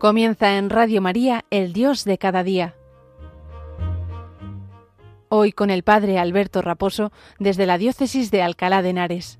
Comienza en Radio María, El Dios de cada día. Hoy con el Padre Alberto Raposo desde la Diócesis de Alcalá de Henares.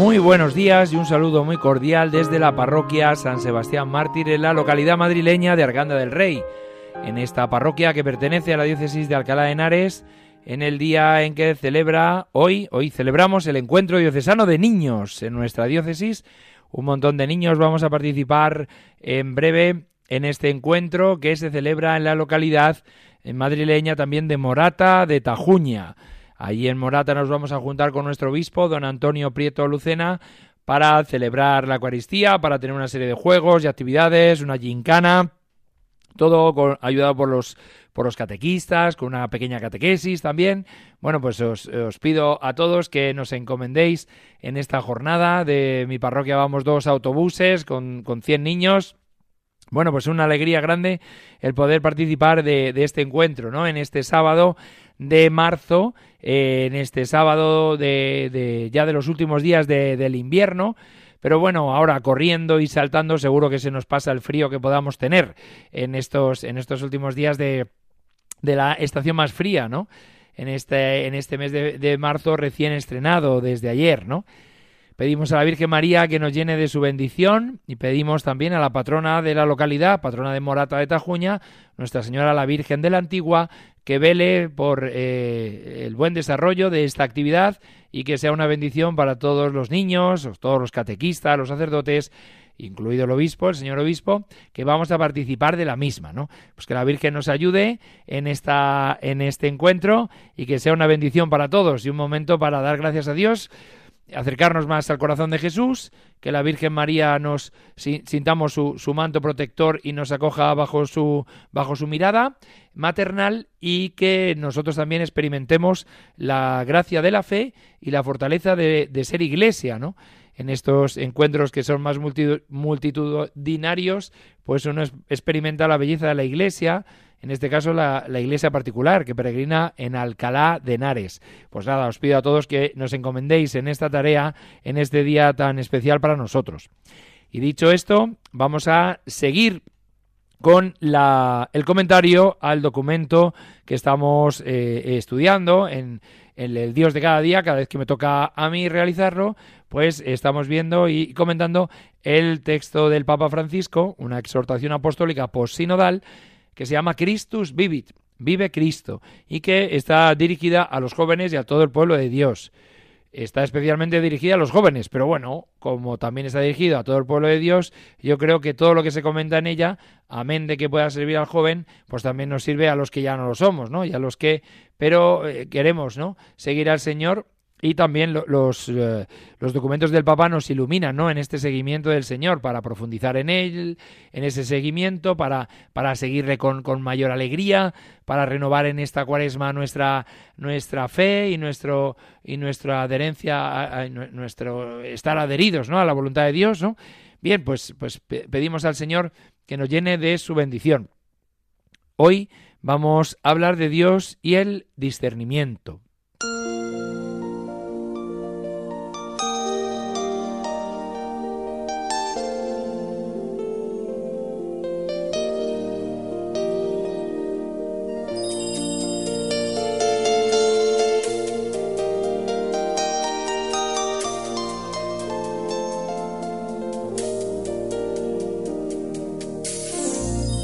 Muy buenos días y un saludo muy cordial desde la parroquia San Sebastián Mártir en la localidad madrileña de Arganda del Rey. En esta parroquia que pertenece a la diócesis de Alcalá de Henares, en el día en que celebra hoy, hoy celebramos el encuentro diocesano de niños en nuestra diócesis. Un montón de niños vamos a participar en breve en este encuentro que se celebra en la localidad madrileña también de Morata de Tajuña. Allí en Morata nos vamos a juntar con nuestro obispo, don Antonio Prieto Lucena, para celebrar la Eucaristía, para tener una serie de juegos y actividades, una gincana, todo ayudado por los, por los catequistas, con una pequeña catequesis también. Bueno, pues os, os, pido a todos que nos encomendéis en esta jornada. De mi parroquia vamos dos autobuses con, con 100 niños. Bueno, pues una alegría grande el poder participar de, de este encuentro, ¿no? En este sábado de marzo, eh, en este sábado de, ya de los últimos días del invierno. Pero bueno, ahora corriendo y saltando, seguro que se nos pasa el frío que podamos tener en estos, en estos últimos días de, de la estación más fría, ¿no? En este, en este mes de, de marzo recién estrenado desde ayer, ¿no? Pedimos a la Virgen María que nos llene de su bendición y pedimos también a la patrona de la localidad, patrona de Morata de Tajuña, Nuestra Señora la Virgen de la Antigua, que vele por eh, el buen desarrollo de esta actividad y que sea una bendición para todos los niños, todos los catequistas, los sacerdotes, incluido el obispo, el señor obispo, que vamos a participar de la misma, ¿no? Pues que la Virgen nos ayude en esta en este encuentro y que sea una bendición para todos y un momento para dar gracias a Dios acercarnos más al corazón de Jesús, que la Virgen María nos sintamos su, su, manto protector y nos acoja bajo su, bajo su mirada maternal y que nosotros también experimentemos la gracia de la fe y la fortaleza de, de ser iglesia, ¿no? En estos encuentros que son más multitudinarios, pues uno experimenta la belleza de la iglesia, en este caso la, iglesia particular que peregrina en Alcalá de Henares. Pues nada, os pido a todos que nos encomendéis en esta tarea, en este día tan especial para nosotros. Y dicho esto, vamos a seguir con la, el comentario al documento que estamos eh, estudiando en, en, el Dios de cada día, cada vez que me toca a mí realizarlo, pues estamos viendo y comentando el texto del Papa Francisco, una exhortación apostólica post-sinodal, que se llama Christus Vivit, Vive Cristo, y que está dirigida a los jóvenes y a todo el pueblo de Dios. Está especialmente dirigida a los jóvenes, pero bueno, como también está dirigida a todo el pueblo de Dios, yo creo que todo lo que se comenta en ella, amén de que pueda servir al joven, pues también nos sirve a los que ya no lo somos, ¿no? Y a los que, pero eh, queremos, ¿no? Seguir al Señor y también los, eh, los, documentos del Papa nos iluminan ¿no? en este seguimiento del Señor para profundizar en él, en ese seguimiento, para, para seguirle con, con mayor alegría, para renovar en esta cuaresma nuestra, nuestra fe y, nuestro, y nuestra adherencia, a, nuestro estar adheridos ¿no? a la voluntad de Dios. ¿no? Bien, pues, pues pedimos al Señor que nos llene de su bendición. Hoy vamos a hablar de Dios y el discernimiento.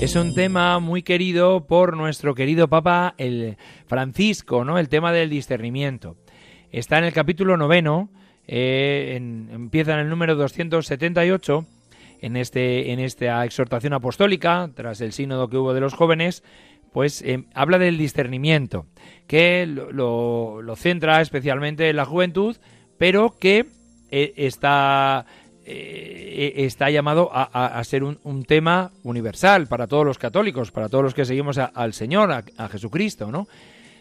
Es un tema muy querido por nuestro querido Papa el Francisco, ¿no? El tema del discernimiento. Está en el capítulo noveno, eh, empieza en el número 278, en, este, en esta exhortación apostólica, tras el sínodo que hubo de los jóvenes, pues eh, habla del discernimiento, que lo, centra especialmente en la juventud, pero que eh, está eh, está llamado a, ser un, tema universal para todos los católicos, para todos los que seguimos al Señor, a, Jesucristo, ¿no?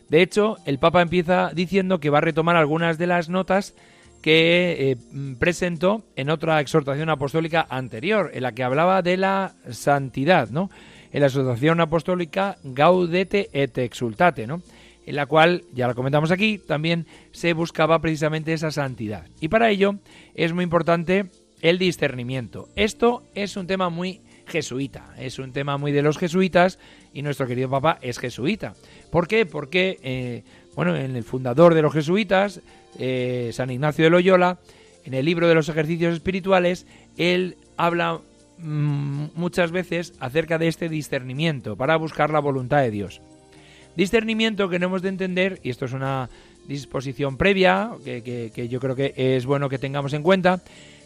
De hecho, el Papa empieza diciendo que va a retomar algunas de las notas que eh, presentó en otra exhortación apostólica anterior, en la que hablaba de la santidad, ¿no? En la exhortación apostólica Gaudete et Exultate, ¿no? En la cual, ya lo comentamos aquí, también se buscaba precisamente esa santidad. Y para ello es muy importante el discernimiento. Esto es un tema muy jesuita, es un tema muy de los jesuitas y nuestro querido Papa es jesuita. ¿Por qué? Porque, eh, bueno, en el fundador de los jesuitas, eh, San Ignacio de Loyola, en el libro de los ejercicios espirituales, él habla mm, muchas veces acerca de este discernimiento para buscar la voluntad de Dios. Discernimiento que no hemos de entender, y esto es una disposición previa que yo creo que es bueno que tengamos en cuenta,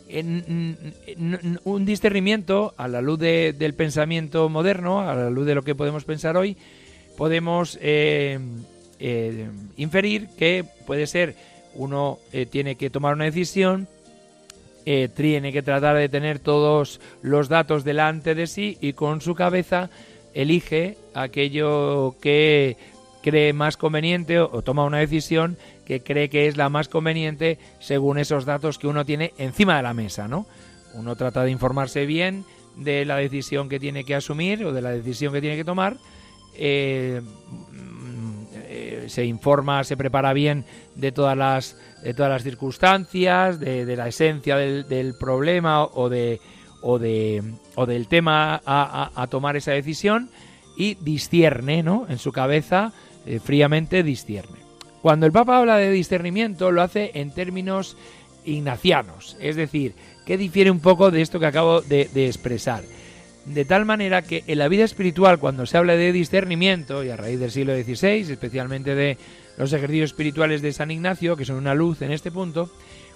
un discernimiento a la luz del pensamiento moderno, a la luz de lo que podemos pensar hoy, podemos eh, eh, inferir que puede ser uno eh, tiene que tomar una decisión, tiene que tratar de tener todos los datos delante de sí y con su cabeza elige aquello que cree más conveniente o toma una decisión que cree que es la más conveniente según esos datos que uno tiene encima de la mesa, ¿no? Uno trata de informarse bien de la decisión que tiene que asumir o de la decisión que tiene que tomar. Eh, eh, se informa, se prepara bien de todas las, de todas las circunstancias, de, la esencia del, problema o, de, o, de, o del tema a, tomar esa decisión y discierne, ¿no? En su cabeza, eh, fríamente discierne. Cuando el Papa habla de discernimiento lo hace en términos ignacianos, es decir, que difiere un poco de esto que acabo de, expresar. De tal manera que en la vida espiritual, cuando se habla de discernimiento, y a raíz del siglo XVI, especialmente de los ejercicios espirituales de San Ignacio, que son una luz en este punto,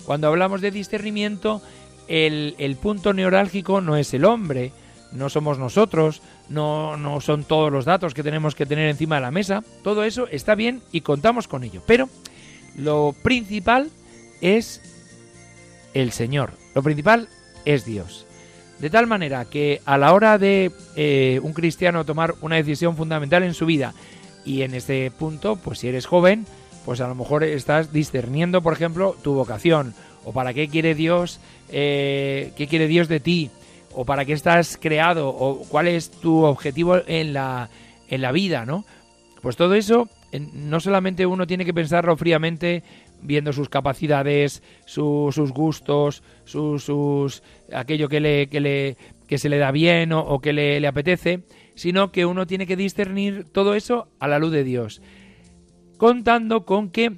cuando hablamos de discernimiento, el, el punto neurálgico no es el hombre, no somos nosotros, no, no son todos los datos que tenemos que tener encima de la mesa. Todo eso está bien y contamos con ello. Pero lo principal es el Señor. Lo principal es Dios. De tal manera que a la hora de eh, un cristiano tomar una decisión fundamental en su vida, y en este punto, pues si eres joven, pues a lo mejor estás discerniendo, por ejemplo, tu vocación, o para qué quiere Dios, eh, qué quiere Dios de ti, o para qué estás creado o cuál es tu objetivo en la, en la vida, ¿no? Pues todo eso no solamente uno tiene que pensarlo fríamente viendo sus capacidades, sus gustos, sus, sus, aquello que le, que le que se le da bien o, que le, le, apetece, sino que uno tiene que discernir todo eso a la luz de Dios, contando con que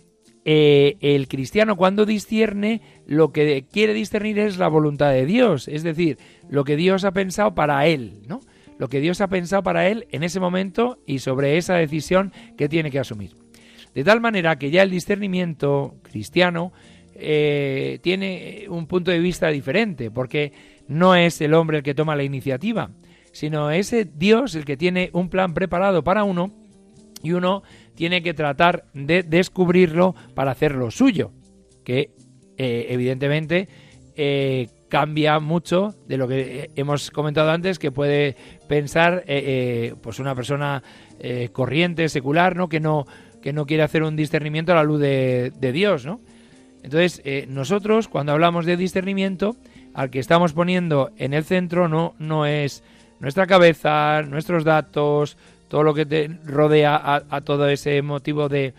eh, el cristiano cuando discierne lo que quiere discernir es la voluntad de Dios, es decir, lo que Dios ha pensado para él, ¿no? Lo que Dios ha pensado para él en ese momento y sobre esa decisión que tiene que asumir. De tal manera que ya el discernimiento cristiano eh, tiene un punto de vista diferente, porque no es el hombre el que toma la iniciativa, sino es Dios el que tiene un plan preparado para uno y uno tiene que tratar de descubrirlo para hacerlo suyo, eh, evidentemente eh, cambia mucho de lo que hemos comentado antes, que puede pensar eh, pues una persona corriente, secular, ¿no? Que no que no quiere hacer un discernimiento a la luz de, de Dios, ¿no? Entonces, nosotros cuando hablamos de discernimiento, al que estamos poniendo en el centro no, no es nuestra cabeza, nuestros datos, todo lo que te rodea a, todo ese motivo de,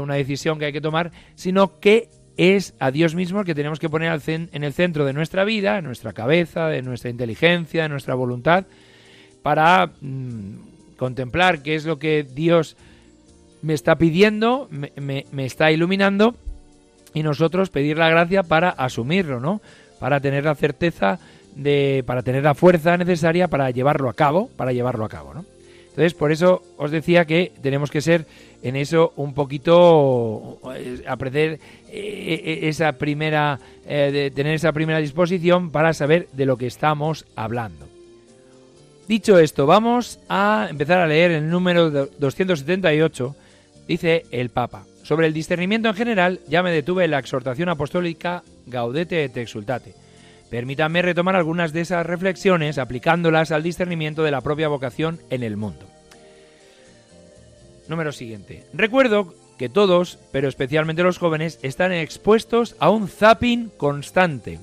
una decisión que hay que tomar, sino que es a Dios mismo el que tenemos que poner en el centro de nuestra vida, nuestra cabeza, de nuestra inteligencia, de nuestra voluntad, para mm, contemplar qué es lo que Dios me está pidiendo, me, me, está iluminando y nosotros pedir la gracia para asumirlo, ¿no? Para tener la certeza de, para tener la fuerza necesaria para llevarlo a cabo, para llevarlo a cabo, ¿no? Entonces, por eso os decía que tenemos que ser en eso un poquito, eh, aprender eh, eh, esa primera, tener esa primera disposición para saber de lo que estamos hablando. Dicho esto, vamos a empezar a leer el número 278, dice el Papa. Sobre el discernimiento en general, ya me detuve en la exhortación apostólica Gaudete et Exultate Permítanme retomar algunas de esas reflexiones aplicándolas al discernimiento de la propia vocación en el mundo. Número siguiente. Recuerdo que todos, pero especialmente los jóvenes, están expuestos a un zapping constante.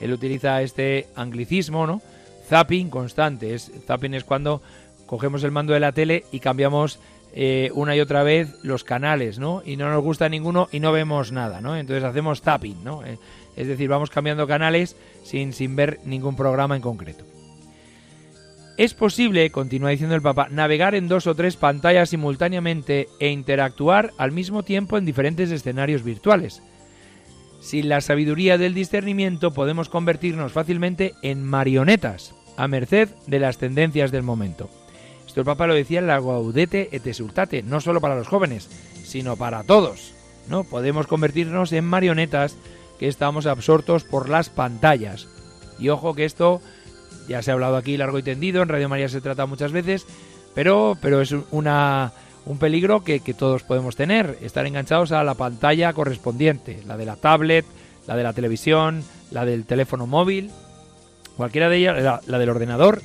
Él utiliza este anglicismo, ¿no? Zapping constante. Es, zapping es cuando cogemos el mando de la tele y cambiamos eh, una y otra vez los canales, ¿no? Y no nos gusta ninguno y no vemos nada, ¿no? Entonces hacemos zapping, ¿no? Eh, es decir, vamos cambiando canales sin, sin ver ningún programa en concreto. Es posible, continúa diciendo el Papa, navegar en dos o tres pantallas simultáneamente e interactuar al mismo tiempo en diferentes escenarios virtuales. Sin la sabiduría del discernimiento podemos convertirnos fácilmente en marionetas, a merced de las tendencias del momento. Esto el Papa lo decía en la Gaudete et Exultate, no solo para los jóvenes, sino para todos. ¿no? Podemos convertirnos en marionetas que estamos absortos por las pantallas. Y ojo que esto ya se ha hablado aquí largo y tendido, en Radio María se trata muchas veces, pero, pero es una, un peligro que, todos podemos tener, estar enganchados a la pantalla correspondiente, la de la tablet, la de la televisión, la del teléfono móvil, cualquiera de ellas, la, del ordenador,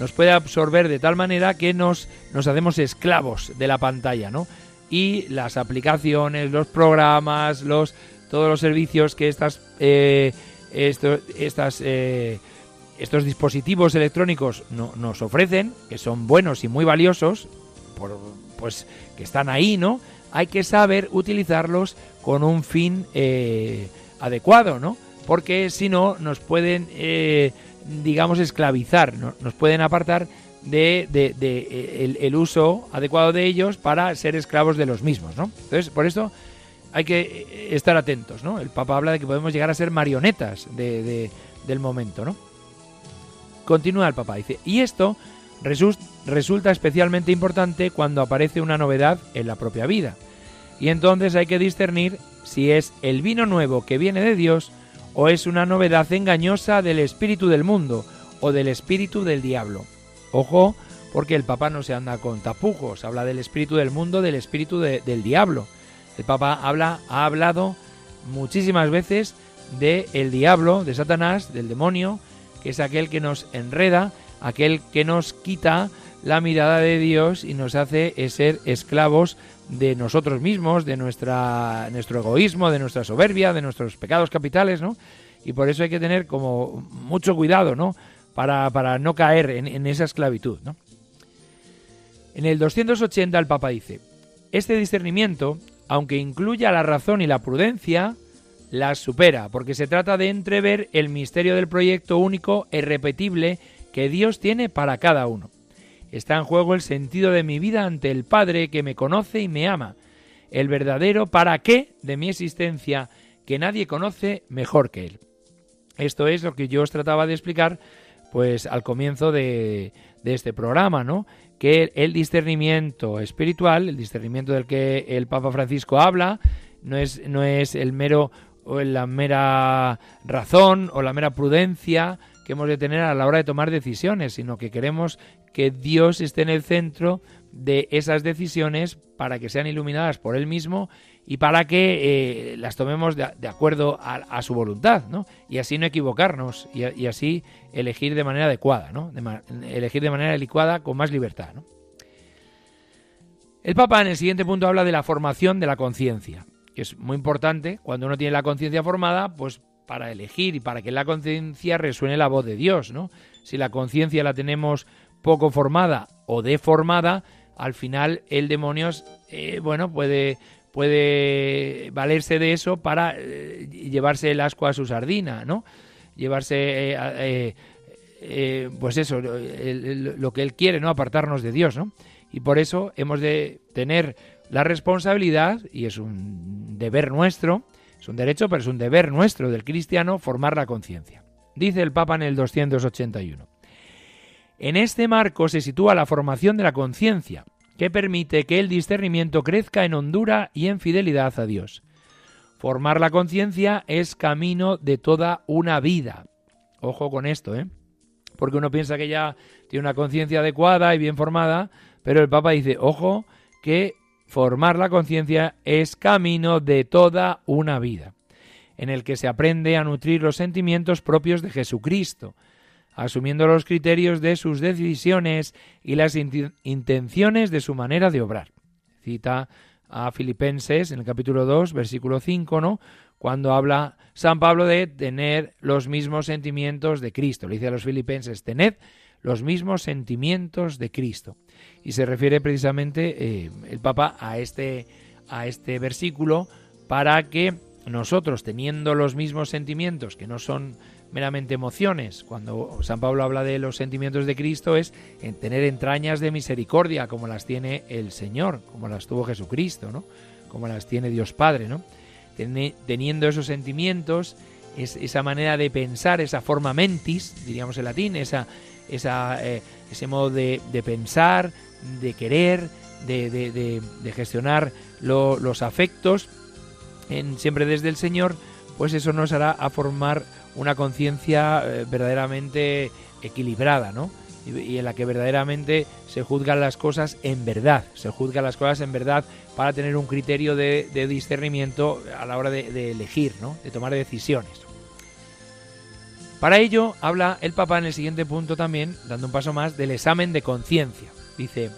nos puede absorber de tal manera que nos, nos hacemos esclavos de la pantalla, ¿no? Y las aplicaciones, los programas, los todos los servicios que estas, eh, estas eh, estos dispositivos electrónicos nos ofrecen, que son buenos y muy valiosos, pues que están ahí, ¿no? Hay que saber utilizarlos con un fin eh, adecuado, ¿no? Porque si no, nos pueden, eh, digamos, esclavizar, nos pueden apartar de, eh, el, uso adecuado de ellos para ser esclavos de los mismos, ¿no? Entonces, por eso hay que estar atentos, ¿no? El Papa habla de que podemos llegar a ser marionetas del momento, ¿no? Continúa el papá, dice, y esto resulta especialmente importante cuando aparece una novedad en la propia vida. Y entonces hay que discernir si es el vino nuevo que viene de Dios o es una novedad engañosa del espíritu del mundo o del espíritu del diablo. Ojo, porque el Papa no se anda con tapujos, habla del espíritu del mundo, del espíritu del diablo. El Papa habla, ha hablado muchísimas veces de el diablo, de Satanás, del demonio, que es aquel que nos enreda, aquel que nos quita la mirada de Dios y nos hace ser esclavos de nosotros mismos, de nuestra, nuestro egoísmo, de nuestra soberbia, de nuestros pecados capitales, ¿no? Y por eso hay que tener como mucho cuidado, ¿no? Para, para no caer en, esa esclavitud. En el 280 el Papa dice, este discernimiento, aunque incluya la razón y la prudencia, las supera, porque se trata de entrever el misterio del proyecto único e irrepetible que Dios tiene para cada uno. Está en juego el sentido de mi vida ante el Padre que me conoce y me ama, el verdadero para qué de mi existencia que nadie conoce mejor que Él. Esto es lo que yo os trataba de explicar pues al comienzo de, este programa, ¿no? Que el discernimiento espiritual, el discernimiento del que el Papa Francisco habla, no es, no es el mero o la mera razón o la mera prudencia que hemos de tener a la hora de tomar decisiones, sino que queremos que Dios esté en el centro de esas decisiones para que sean iluminadas por Él mismo y para que eh, las tomemos de, acuerdo a, su voluntad, ¿no? Y así no equivocarnos y, así elegir de manera adecuada, ¿no? elegir de manera adecuada con más libertad, ¿no? El Papa en el siguiente punto habla de la formación de la conciencia que es muy importante cuando uno tiene la conciencia formada, pues para elegir y para que la conciencia resuene la voz de Dios, ¿no? Si la conciencia la tenemos poco formada o deformada, al final el demonio, eh, bueno, puede, puede valerse de eso para eh, llevarse el asco a su sardina, ¿no? Llevarse, eh, pues eso, lo que él quiere, ¿no? Apartarnos de Dios, ¿no? Y por eso hemos de tener la responsabilidad, y es un deber nuestro, es un derecho, pero es un deber nuestro del cristiano formar la conciencia. Dice el Papa en el 281. En este marco se sitúa la formación de la conciencia, que permite que el discernimiento crezca en hondura y en fidelidad a Dios. Formar la conciencia es camino de toda una vida. Ojo con esto, ¿eh? Porque uno piensa que ya tiene una conciencia adecuada y bien formada, pero el Papa dice, ojo, que Formar la conciencia es camino de toda una vida, en el que se aprende a nutrir los sentimientos propios de Jesucristo, asumiendo los criterios de sus decisiones y las intenciones de su manera de obrar. Cita a Filipenses en el capítulo 2, versículo 5, ¿no? Cuando habla San Pablo de tener los mismos sentimientos de Cristo. Le dice a los filipenses, tened los mismos sentimientos de Cristo. Y se refiere precisamente eh, el Papa a este, a este versículo para que nosotros, teniendo los mismos sentimientos, que no son meramente emociones, cuando San Pablo habla de los sentimientos de Cristo, es en tener entrañas de misericordia, como las tiene el Señor, como las tuvo Jesucristo, ¿no? como las tiene Dios Padre, ¿no? Teniendo esos sentimientos, es, esa manera de pensar, esa forma mentis, diríamos en latín, esa, esa, eh, ese modo de, pensar, de querer, de, gestionar los afectos, en, siempre desde el Señor, pues eso nos hará a formar una conciencia eh, verdaderamente equilibrada, ¿no? Y, en la que verdaderamente se juzgan las cosas en verdad, se juzgan las cosas en verdad para tener un criterio de, discernimiento a la hora de, de elegir, ¿no? De tomar decisiones. Para ello habla el Papa en el siguiente punto también, dando un paso más, del examen de conciencia. Dice,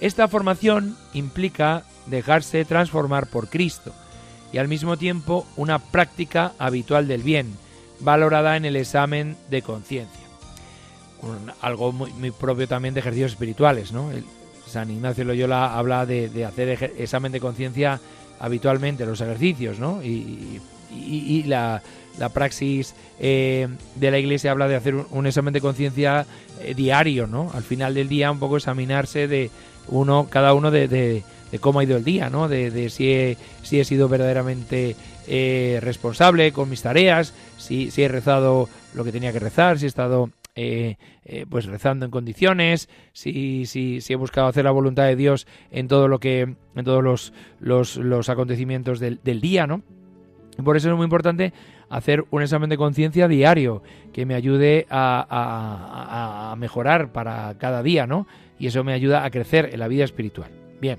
esta formación implica dejarse transformar por Cristo y al mismo tiempo una práctica habitual del bien, valorada en el examen de conciencia. Algo muy, propio también de ejercicios espirituales, ¿no? San Ignacio Loyola habla de, hacer examen de conciencia habitualmente, los ejercicios, ¿no? Y, la, praxis eh, de la Iglesia habla de hacer un, examen de conciencia eh, diario, ¿no? Al final del día un poco examinarse de uno, cada uno de de cómo ha ido el día, ¿no? De, si, he, si he sido verdaderamente eh, responsable con mis tareas, si, he rezado lo que tenía que rezar, si he estado eh, eh, pues rezando en condiciones, si, he buscado hacer la voluntad de Dios en todo lo que, en todos los, acontecimientos del, día, ¿no? Por eso es muy importante hacer un examen de conciencia diario que me ayude a, a mejorar para cada día, ¿no? Y eso me ayuda a crecer en la vida espiritual. Bien,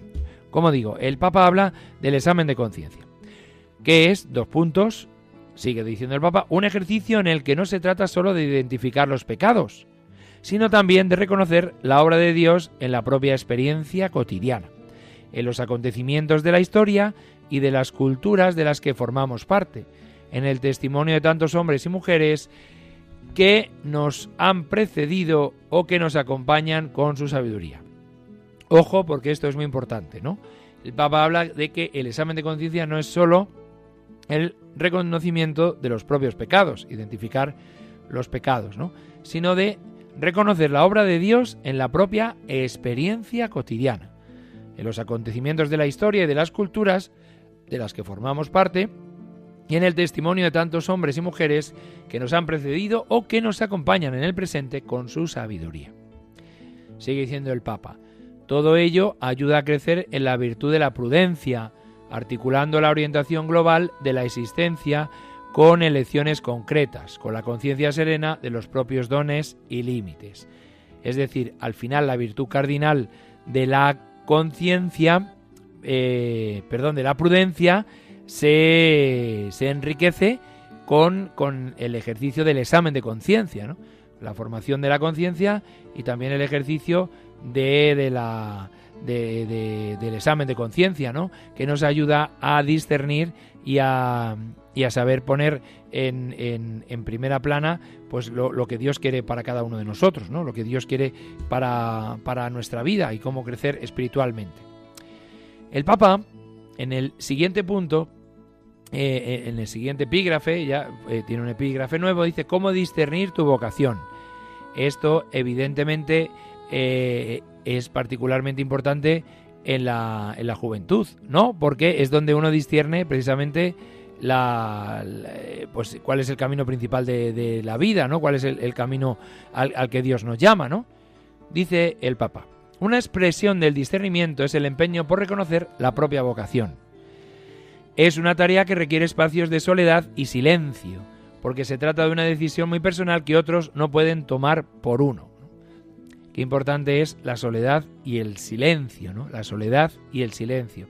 como digo, el Papa habla del examen de conciencia, que es, dos puntos, sigue diciendo el Papa, un ejercicio en el que no se trata solo de identificar los pecados, sino también de reconocer la obra de Dios en la propia experiencia cotidiana, en los acontecimientos de la historia y de las culturas de las que formamos parte, en el testimonio de tantos hombres y mujeres que nos han precedido o que nos acompañan con su sabiduría. Ojo, porque esto es muy importante, ¿no? El Papa habla de que el examen de conciencia no es solo el reconocimiento de los propios pecados, identificar los pecados, ¿no? Sino de reconocer la obra de Dios en la propia experiencia cotidiana, en los acontecimientos de la historia y de las culturas de las que formamos parte y en el testimonio de tantos hombres y mujeres que nos han precedido o que nos acompañan en el presente con su sabiduría. Sigue diciendo el Papa, todo ello ayuda a crecer en la virtud de la prudencia, articulando la orientación global de la existencia con elecciones concretas, con la conciencia serena de los propios dones y límites. Es decir, al final la virtud cardinal de la conciencia, eh, perdón, de la prudencia, se, se enriquece con, con, el ejercicio del examen de conciencia, la formación de la conciencia y también el ejercicio de, la, del examen de conciencia, ¿no? que nos ayuda a discernir y a, y a saber poner en, en, primera plana pues lo, que Dios quiere para cada uno de nosotros, ¿no? lo que Dios quiere para, para nuestra vida y cómo crecer espiritualmente. El Papa, en el siguiente punto, eh, eh, en el siguiente epígrafe, ya eh, tiene un epígrafe nuevo, dice, ¿cómo discernir tu vocación? Esto evidentemente eh, es particularmente importante en la, en la, juventud, ¿no? Porque es donde uno discierne precisamente la, pues cuál es el camino principal de, la vida, ¿no? Cuál es el, camino al, al, que Dios nos llama, ¿no? Dice el Papa. Una expresión del discernimiento es el empeño por reconocer la propia vocación. Es una tarea que requiere espacios de soledad y silencio, porque se trata de una decisión muy personal que otros no pueden tomar por uno. Qué importante es la soledad y el silencio, ¿no? La soledad y el silencio.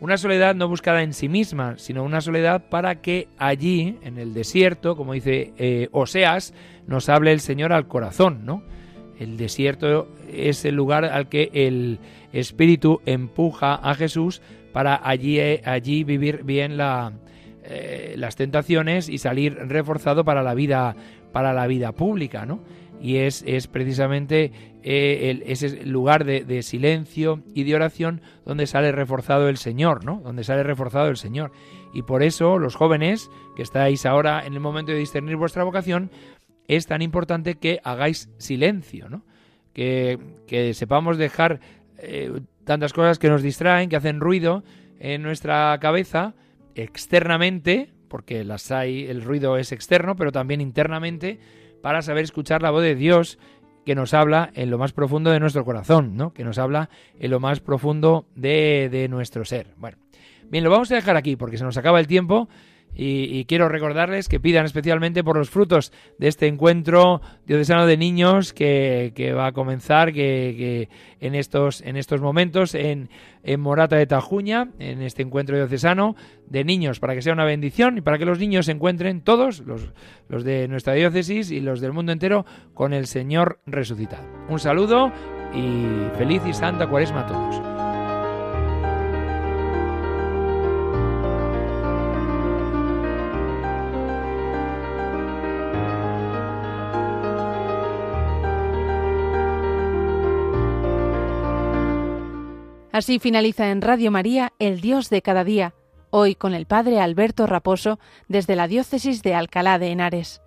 Una soledad no buscada en sí misma, sino una soledad para que allí, en el desierto, como dice eh, Oseas, nos hable el Señor al corazón, ¿no? El desierto es el lugar al que el Espíritu empuja a Jesús para allí, allí vivir bien eh, las tentaciones y salir reforzado para la vida, para la vida pública, ¿no? Y es, es precisamente eh, ese lugar de, silencio y de oración donde sale reforzado el Señor, ¿no? Donde sale reforzado el Señor. Y por eso los jóvenes que estáis ahora en el momento de discernir vuestra vocación, es tan importante que hagáis silencio, ¿no? Que, que sepamos dejar eh, tantas cosas que nos distraen, que hacen ruido en nuestra cabeza externamente, porque las hay, el ruido es externo, pero también internamente, para saber escuchar la voz de Dios que nos habla en lo más profundo de nuestro corazón, ¿no? Que nos habla en lo más profundo de, de nuestro ser. Bueno, bien, lo vamos a dejar aquí porque se nos acaba el tiempo y, quiero recordarles que pidan especialmente por los frutos de este encuentro diocesano de niños que, va a comenzar que, en, estos, en estos momentos en, Morata de Tajuña, en este encuentro diocesano de niños, para que sea una bendición y para que los niños se encuentren todos, los, los de nuestra diócesis y los del mundo entero, con el Señor resucitado. Un saludo y feliz y santa cuaresma a todos. Así finaliza en Radio María El Dios de cada día, hoy con el Padre Alberto Raposo desde la Diócesis de Alcalá de Henares.